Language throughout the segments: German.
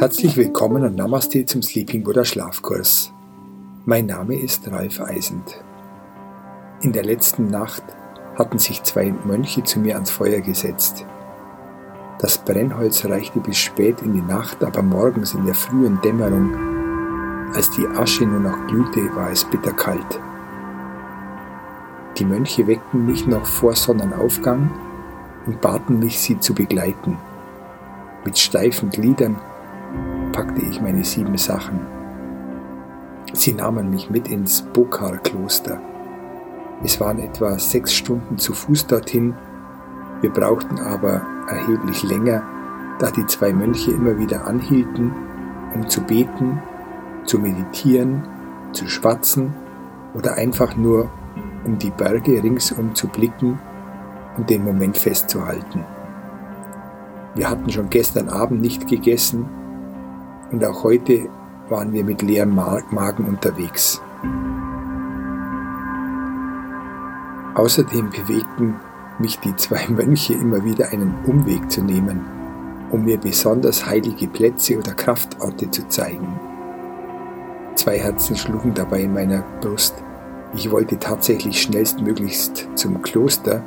Herzlich willkommen und Namaste zum Sleeping Buddha Schlafkurs. Mein Name ist Ralf Eisend. In der letzten Nacht hatten sich zwei Mönche zu mir ans Feuer gesetzt. Das Brennholz reichte bis spät in die Nacht, aber morgens in der frühen Dämmerung, als die Asche nur noch glühte, war es bitterkalt. Die Mönche weckten mich noch vor Sonnenaufgang und baten mich, sie zu begleiten. Mit steifen Gliedern packte ich meine sieben Sachen. Sie nahmen mich mit ins Bokar-Kloster. Es waren etwa sechs Stunden zu Fuß dorthin. Wir brauchten aber erheblich länger, da die zwei Mönche immer wieder anhielten, um zu beten, zu meditieren, zu schwatzen oder einfach nur um die Berge ringsum zu blicken und den Moment festzuhalten. Wir hatten schon gestern Abend nicht gegessen und auch heute waren wir mit leerem Magen unterwegs. Außerdem bewegten mich die zwei Mönche immer wieder einen Umweg zu nehmen, um mir besonders heilige Plätze oder Kraftorte zu zeigen. Zwei Herzen schlugen dabei in meiner Brust. Ich wollte tatsächlich schnellstmöglichst zum Kloster,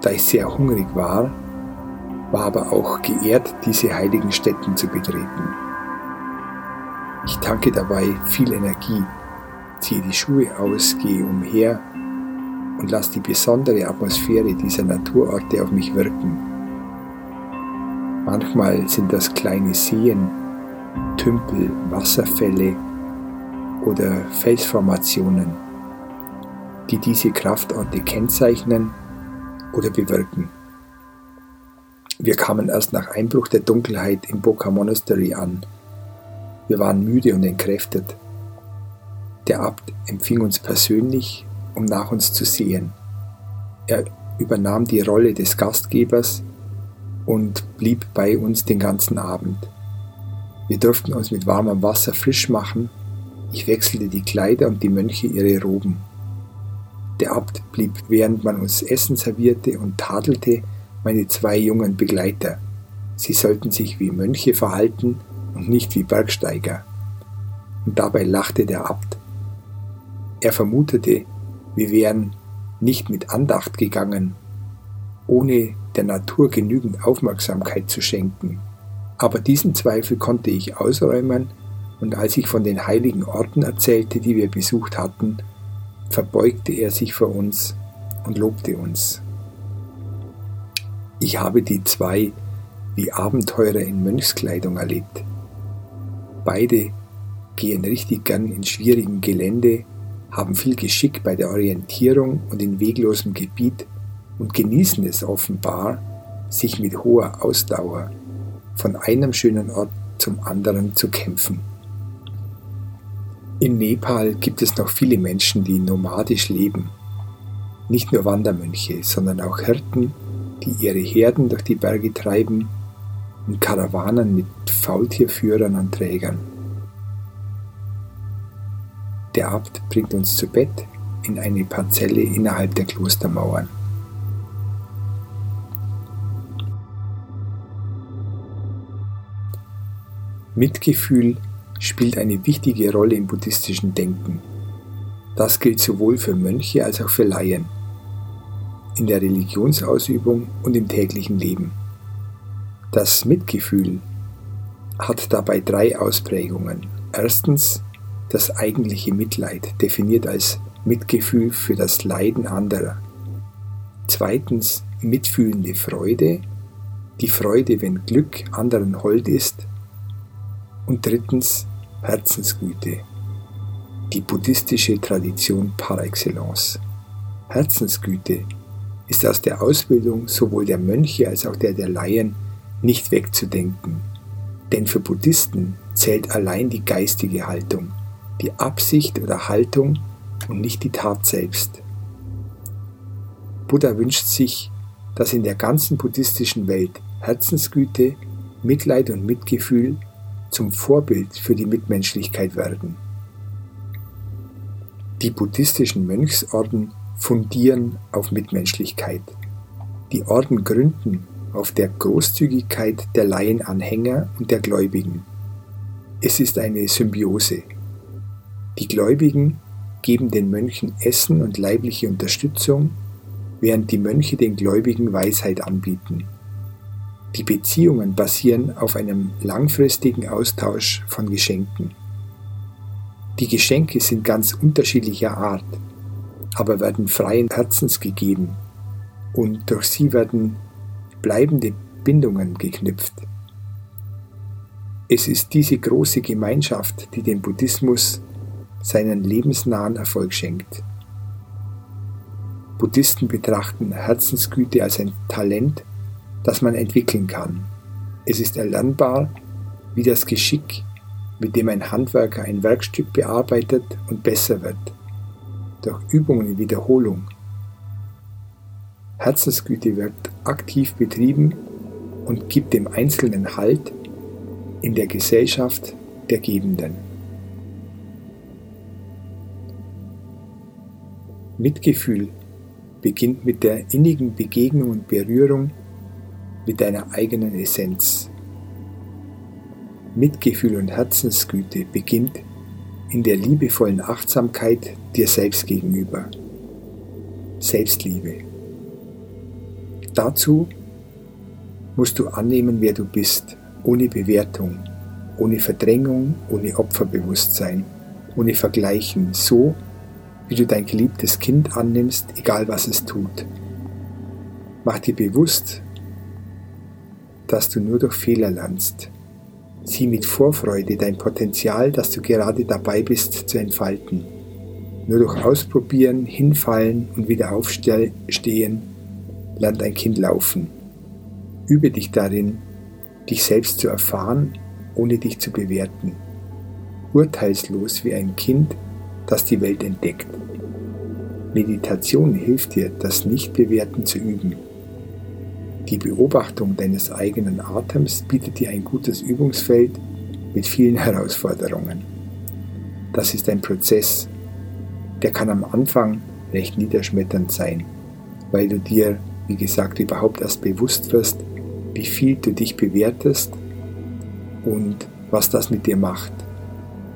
da ich sehr hungrig war, war aber auch geehrt, diese heiligen Stätten zu betreten. Ich tanke dabei viel Energie, ziehe die Schuhe aus, gehe umher und lasse die besondere Atmosphäre dieser Naturorte auf mich wirken. Manchmal sind das kleine Seen, Tümpel, Wasserfälle oder Felsformationen, die diese Kraftorte kennzeichnen oder bewirken. Wir kamen erst nach Einbruch der Dunkelheit im Boca Monastery an wir waren müde und entkräftet. Der Abt empfing uns persönlich, um nach uns zu sehen. Er übernahm die Rolle des Gastgebers und blieb bei uns den ganzen Abend. Wir durften uns mit warmem Wasser frisch machen. Ich wechselte die Kleider und die Mönche ihre Roben. Der Abt blieb, während man uns Essen servierte und tadelte meine zwei jungen Begleiter. Sie sollten sich wie Mönche verhalten und nicht wie Bergsteiger. Und dabei lachte der Abt. Er vermutete, wir wären nicht mit Andacht gegangen, ohne der Natur genügend Aufmerksamkeit zu schenken. Aber diesen Zweifel konnte ich ausräumen, und als ich von den heiligen Orten erzählte, die wir besucht hatten, verbeugte er sich vor uns und lobte uns. Ich habe die zwei wie Abenteurer in Mönchskleidung erlebt. Beide gehen richtig gern in schwierigem Gelände, haben viel Geschick bei der Orientierung und in weglosem Gebiet und genießen es offenbar, sich mit hoher Ausdauer von einem schönen Ort zum anderen zu kämpfen. In Nepal gibt es noch viele Menschen, die nomadisch leben. Nicht nur Wandermönche, sondern auch Hirten, die ihre Herden durch die Berge treiben und Karawanen mit Faultierführern und Trägern. Der Abt bringt uns zu Bett in eine Parzelle innerhalb der Klostermauern. Mitgefühl spielt eine wichtige Rolle im buddhistischen Denken. Das gilt sowohl für Mönche als auch für Laien, in der Religionsausübung und im täglichen Leben. Das Mitgefühl hat dabei drei Ausprägungen. Erstens das eigentliche Mitleid, definiert als Mitgefühl für das Leiden anderer. Zweitens mitfühlende Freude, die Freude, wenn Glück anderen hold ist. Und drittens Herzensgüte, die buddhistische Tradition par excellence. Herzensgüte ist aus der Ausbildung sowohl der Mönche als auch der der Laien nicht wegzudenken. Denn für Buddhisten zählt allein die geistige Haltung, die Absicht oder Haltung und nicht die Tat selbst. Buddha wünscht sich, dass in der ganzen buddhistischen Welt Herzensgüte, Mitleid und Mitgefühl zum Vorbild für die Mitmenschlichkeit werden. Die buddhistischen Mönchsorden fundieren auf Mitmenschlichkeit. Die Orden gründen auf der Großzügigkeit der Laienanhänger und der Gläubigen. Es ist eine Symbiose. Die Gläubigen geben den Mönchen Essen und leibliche Unterstützung, während die Mönche den Gläubigen Weisheit anbieten. Die Beziehungen basieren auf einem langfristigen Austausch von Geschenken. Die Geschenke sind ganz unterschiedlicher Art, aber werden freien Herzens gegeben und durch sie werden bleibende Bindungen geknüpft. Es ist diese große Gemeinschaft, die dem Buddhismus seinen lebensnahen Erfolg schenkt. Buddhisten betrachten Herzensgüte als ein Talent, das man entwickeln kann. Es ist erlernbar wie das Geschick, mit dem ein Handwerker ein Werkstück bearbeitet und besser wird, durch Übungen in Wiederholung. Herzensgüte wird aktiv betrieben und gibt dem Einzelnen Halt in der Gesellschaft der Gebenden. Mitgefühl beginnt mit der innigen Begegnung und Berührung mit deiner eigenen Essenz. Mitgefühl und Herzensgüte beginnt in der liebevollen Achtsamkeit dir selbst gegenüber. Selbstliebe. Dazu musst du annehmen, wer du bist, ohne Bewertung, ohne Verdrängung, ohne Opferbewusstsein, ohne Vergleichen, so wie du dein geliebtes Kind annimmst, egal was es tut. Mach dir bewusst, dass du nur durch Fehler lernst. Sieh mit Vorfreude dein Potenzial, das du gerade dabei bist zu entfalten. Nur durch Ausprobieren, Hinfallen und wieder aufstehen lernt ein Kind laufen. Übe dich darin, dich selbst zu erfahren, ohne dich zu bewerten. Urteilslos wie ein Kind, das die Welt entdeckt. Meditation hilft dir, das Nichtbewerten zu üben. Die Beobachtung deines eigenen Atems bietet dir ein gutes Übungsfeld mit vielen Herausforderungen. Das ist ein Prozess, der kann am Anfang recht niederschmetternd sein, weil du dir, wie gesagt, überhaupt erst bewusst wirst, wie viel du dich bewertest und was das mit dir macht.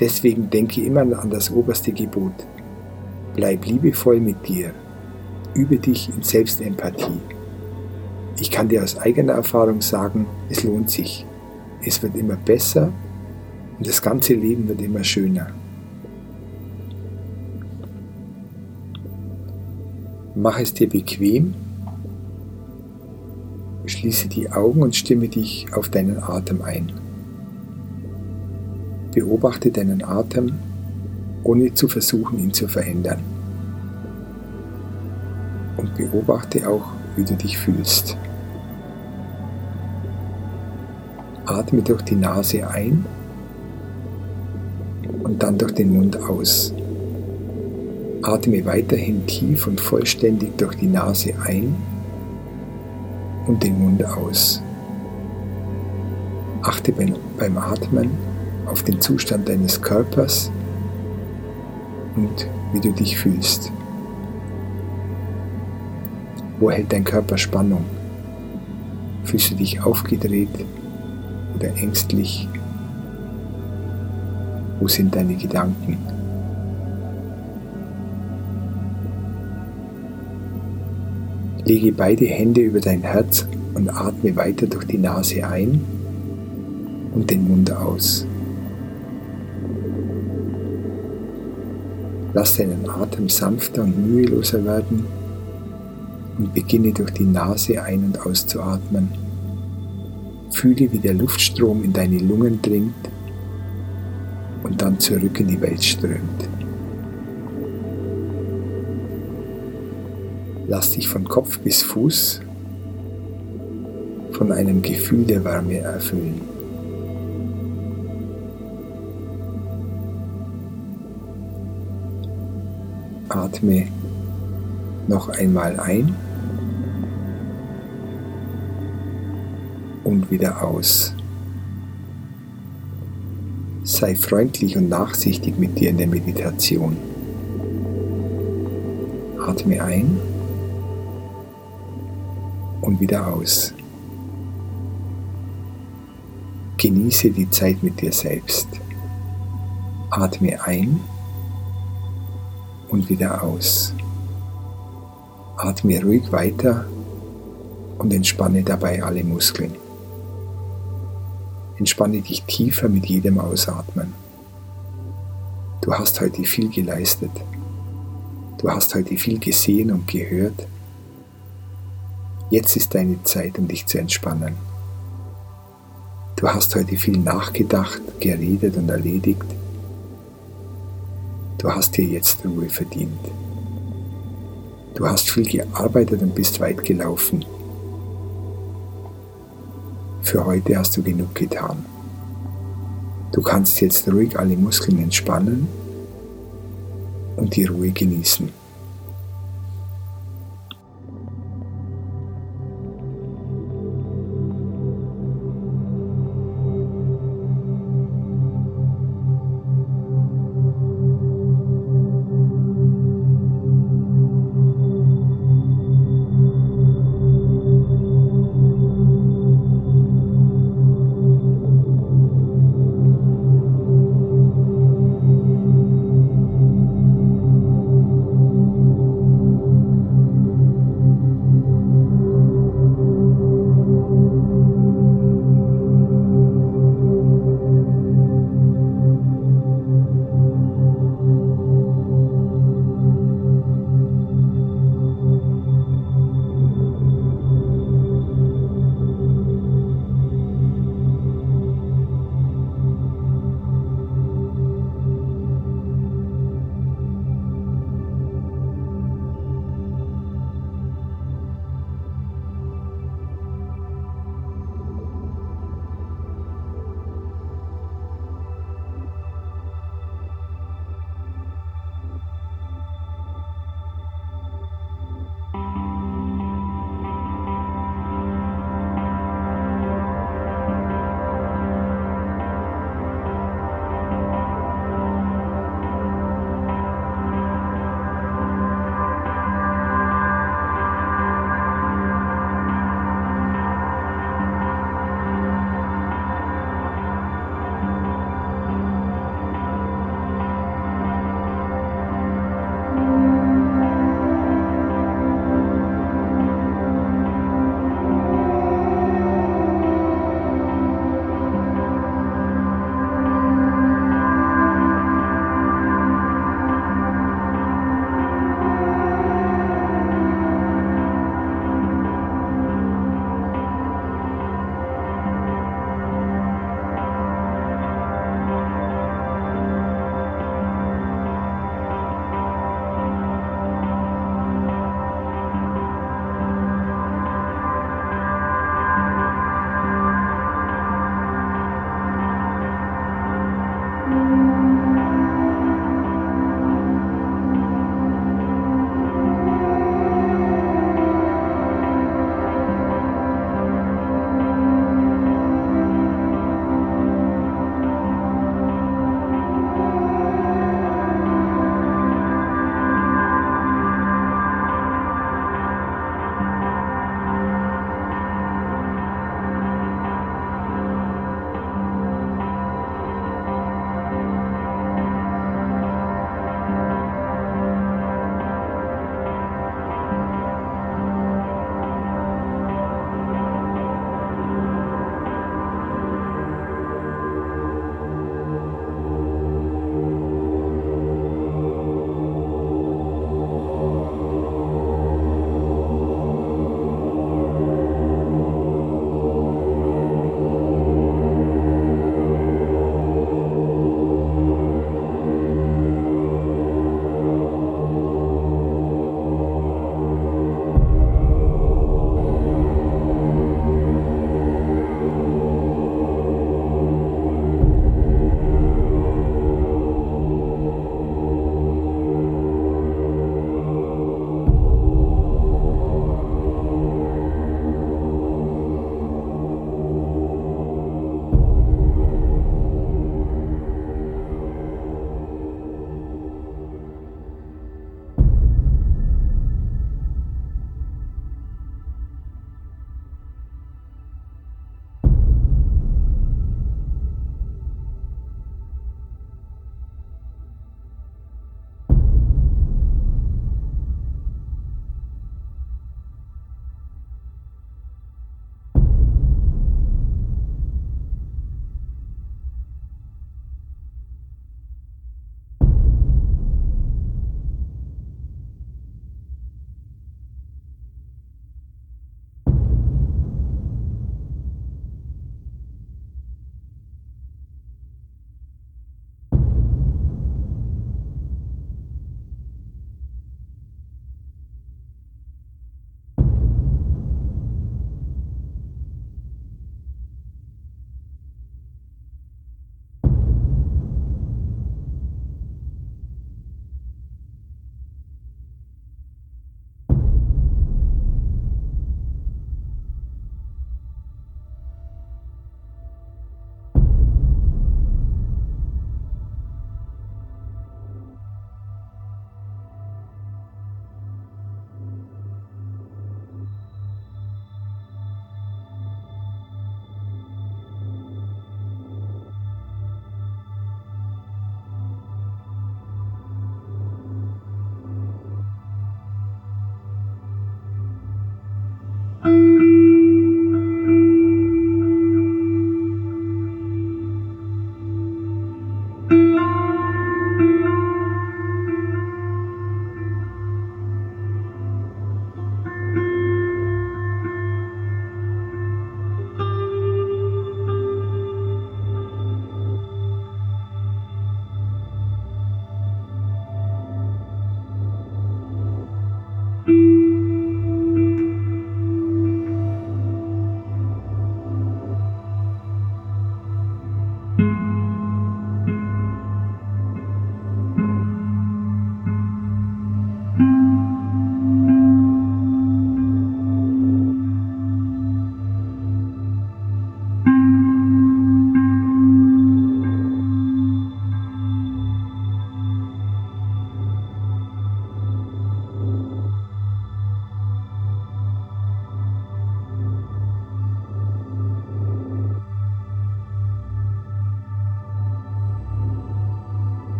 Deswegen denke immer an das oberste Gebot. Bleib liebevoll mit dir. Übe dich in Selbstempathie. Ich kann dir aus eigener Erfahrung sagen, es lohnt sich. Es wird immer besser und das ganze Leben wird immer schöner. Mach es dir bequem, schließe die Augen und stimme dich auf deinen Atem ein. Beobachte deinen Atem, ohne zu versuchen, ihn zu verändern. Und beobachte auch, wie du dich fühlst. Atme durch die Nase ein und dann durch den Mund aus. Atme weiterhin tief und vollständig durch die Nase ein und den Mund aus. Achte beim Atmen auf den Zustand deines Körpers und wie du dich fühlst. Wo hält dein Körper Spannung? Fühlst du dich aufgedreht oder ängstlich? Wo sind deine Gedanken? Lege beide Hände über dein Herz und atme weiter durch die Nase ein und den Mund aus. Lass deinen Atem sanfter und müheloser werden und beginne durch die Nase ein- und auszuatmen. Fühle, wie der Luftstrom in deine Lungen dringt und dann zurück in die Welt strömt. Lass dich von Kopf bis Fuß von einem Gefühl der Wärme erfüllen. Atme noch einmal ein wieder aus. Sei freundlich und nachsichtig mit dir in der Meditation. Atme ein und wieder aus. Genieße die Zeit mit dir selbst. Atme ein und wieder aus. Atme ruhig weiter und entspanne dabei alle Muskeln. Entspanne dich tiefer mit jedem Ausatmen. Du hast heute viel geleistet. Du hast heute viel gesehen und gehört. Jetzt ist deine Zeit, um dich zu entspannen. Du hast heute viel nachgedacht, geredet und erledigt. Du hast dir jetzt Ruhe verdient. Du hast viel gearbeitet und bist weit gelaufen. Für heute hast du genug getan. Du kannst jetzt ruhig alle Muskeln entspannen und die Ruhe genießen.